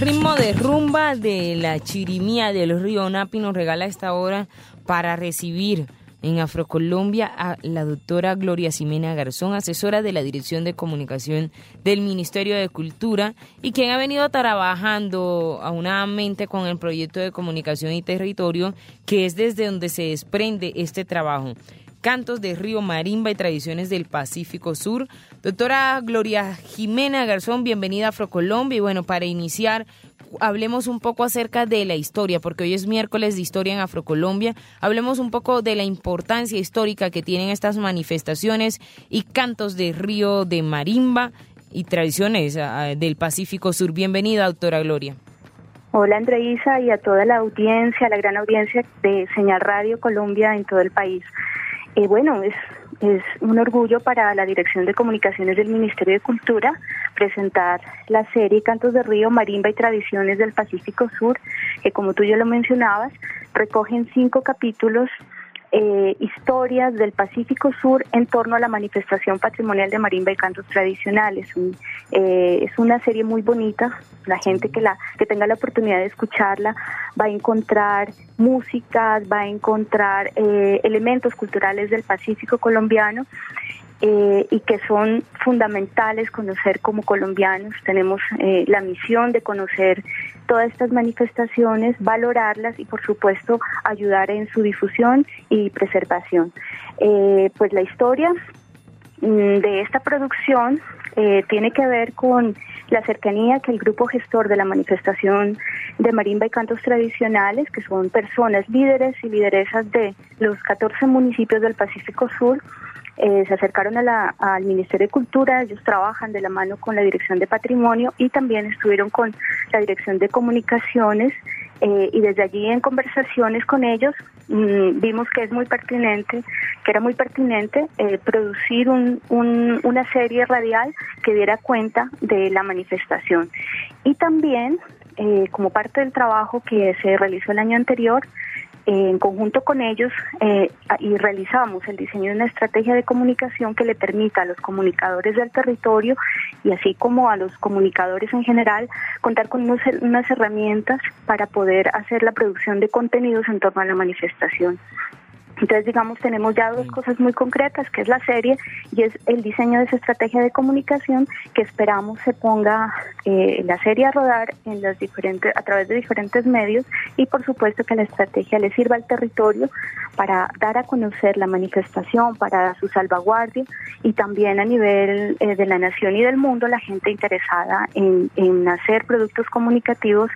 ritmo de rumba de la chirimía del río Napi nos regala esta hora para recibir en Afrocolombia a la doctora Gloria Ximena Garzón, asesora de la Dirección de Comunicación del Ministerio de Cultura y quien ha venido trabajando aunadamente con el proyecto de comunicación y territorio, que es desde donde se desprende este trabajo. Cantos de Río Marimba y Tradiciones del Pacífico Sur. Doctora Gloria Jimena Garzón, bienvenida a Afrocolombia. Y bueno, para iniciar, hablemos un poco acerca de la historia, porque hoy es miércoles de historia en Afrocolombia. Hablemos un poco de la importancia histórica que tienen estas manifestaciones y cantos de Río de Marimba y tradiciones ah, del Pacífico Sur. Bienvenida, doctora Gloria. Hola Andreisa y a toda la audiencia, la gran audiencia de Señal Radio Colombia en todo el país. Eh, bueno, es, es un orgullo para la Dirección de Comunicaciones del Ministerio de Cultura presentar la serie Cantos de Río, Marimba y Tradiciones del Pacífico Sur, que como tú ya lo mencionabas, recogen cinco capítulos eh, historias del Pacífico Sur en torno a la manifestación patrimonial de marimba y cantos tradicionales. Eh, es una serie muy bonita. La gente que la que tenga la oportunidad de escucharla va a encontrar músicas, va a encontrar eh, elementos culturales del Pacífico colombiano eh, y que son fundamentales conocer como colombianos. Tenemos eh, la misión de conocer todas estas manifestaciones, valorarlas y por supuesto ayudar en su difusión y preservación. Eh, pues la historia mm, de esta producción tiene que ver con la cercanía que el grupo gestor de la manifestación de marimba y cantos tradicionales, que son personas líderes y lideresas de los 14 municipios del Pacífico Sur, eh, se acercaron al Ministerio de Cultura, ellos trabajan de la mano con la Dirección de Patrimonio y también estuvieron con la Dirección de Comunicaciones eh, y desde allí en conversaciones con ellos mm, vimos que es muy pertinente, que era muy pertinente eh, producir una serie radial que diera cuenta de la manifestación. Y también, como parte del trabajo que se realizó el año anterior, en conjunto con ellos eh, y realizamos el diseño de una estrategia de comunicación que le permita a los comunicadores del territorio y así como a los comunicadores en general contar con unas herramientas para poder hacer la producción de contenidos en torno a la manifestación. Entonces, digamos, tenemos ya dos cosas muy concretas, que es la serie y es el diseño de esa estrategia de comunicación que esperamos se ponga eh, la serie a rodar en las diferentes, a través de diferentes medios y, por supuesto, que la estrategia le sirva al territorio para dar a conocer la manifestación, para su salvaguardia y también a nivel eh, de la nación y del mundo la gente interesada en, hacer productos comunicativos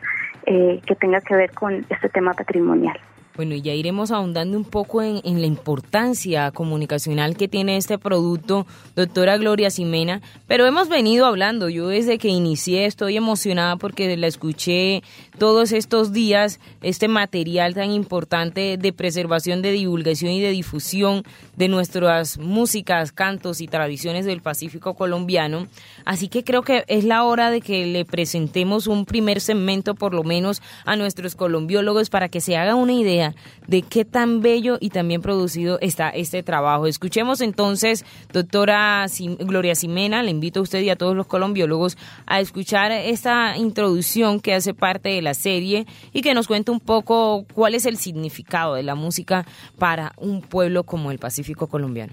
eh, que tenga que ver con este tema patrimonial. Bueno, y ya iremos ahondando un poco en, la importancia comunicacional que tiene este producto, doctora Gloria Simena, pero hemos venido hablando, yo desde que inicié estoy emocionada porque la escuché todos estos días, este material tan importante de preservación, de divulgación y de difusión de nuestras músicas, cantos y tradiciones del Pacífico colombiano, así que creo que es la hora de que le presentemos un primer segmento por lo menos a nuestros colombiólogos para que se haga una idea de qué tan bello y tan bien producido está este trabajo. Escuchemos entonces, doctora Gloria Simena, le invito a usted y a todos los colombiólogos a escuchar esta introducción que hace parte de la serie y que nos cuente un poco cuál es el significado de la música para un pueblo como el Pacífico colombiano.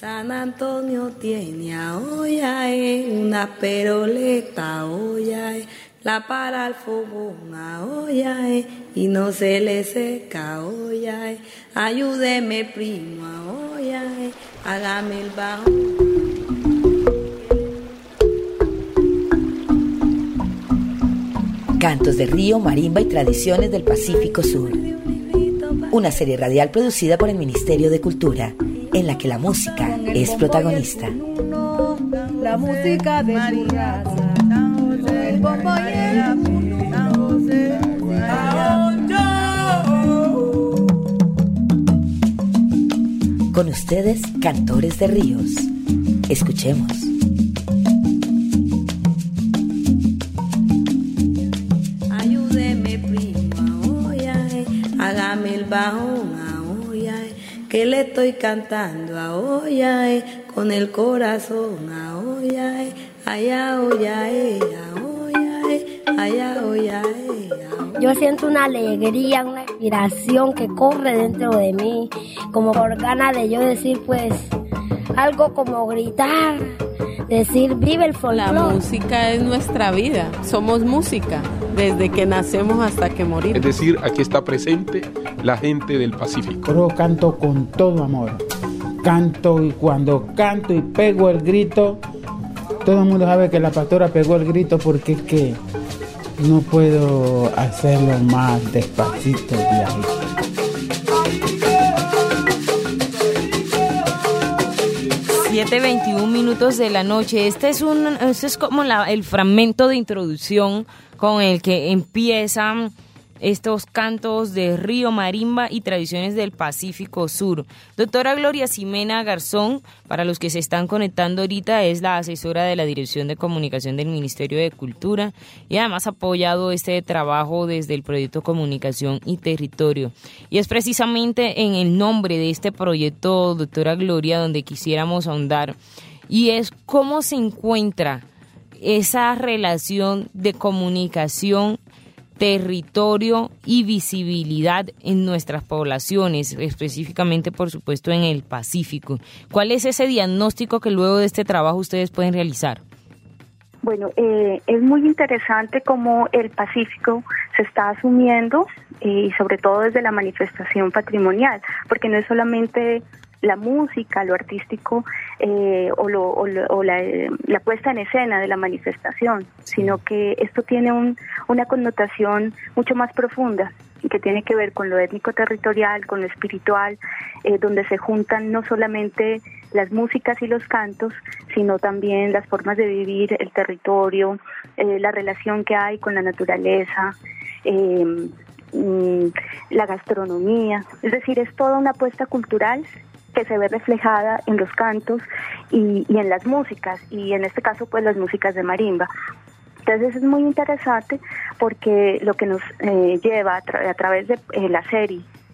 San Antonio tiene a una peroleta, la para el fogón a y no se le seca olla, ayúdeme primo a olla, hágame el bajo. Cantos de Río, Marimba y Tradiciones del Pacífico Sur. Una serie radial producida por el Ministerio de Cultura, en la que la música es protagonista. La música de con ustedes, cantores de ríos. Escuchemos. Ayúdeme, prima, oye, hágame el bajón, oye, que le estoy cantando oye, con el corazón, oye, allá, oye, Yo siento una alegría, una inspiración que corre dentro de mí, como por ganas de yo decir, pues, algo como gritar, decir, vive el folclore. La música es nuestra vida, somos música, desde que nacemos hasta que morimos. Es decir, aquí está presente la gente del Pacífico. Yo canto con todo amor, canto y cuando canto y pego el grito, todo el mundo sabe que la pastora pegó el grito porque es que no puedo hacerlo más despacito de ahí. Siete veintiún minutos de la noche. Este es un, este es como la, el fragmento de introducción con el que empiezan estos cantos de río, marimba y tradiciones del Pacífico Sur. Doctora Gloria Ximena Garzón, para los que se están conectando ahorita, es la asesora de la Dirección de Comunicación del Ministerio de Cultura y además ha apoyado este trabajo desde el proyecto Comunicación y Territorio. Y es precisamente en el nombre de este proyecto, doctora Gloria, donde quisiéramos ahondar, y es cómo se encuentra esa relación de comunicación territorio y visibilidad en nuestras poblaciones, específicamente, por supuesto, en el Pacífico. ¿Cuál es ese diagnóstico que luego de este trabajo ustedes pueden realizar? Bueno, eh, es muy interesante cómo el Pacífico se está asumiendo eh, y sobre todo desde la manifestación patrimonial, porque no es solamente la música, lo artístico eh, o, lo, o, la, la, puesta en escena de la manifestación, sino que esto tiene un, una connotación mucho más profunda y que tiene que ver con lo étnico territorial, con lo espiritual, eh, donde se juntan no solamente las músicas y los cantos, sino también las formas de vivir el territorio, eh, la relación que hay con la naturaleza, mm, la gastronomía, es decir, es toda una apuesta cultural que se ve reflejada en los cantos y, en las músicas, y en este caso pues las músicas de marimba. Entonces es muy interesante porque lo que nos eh, lleva a, través de eh, la serie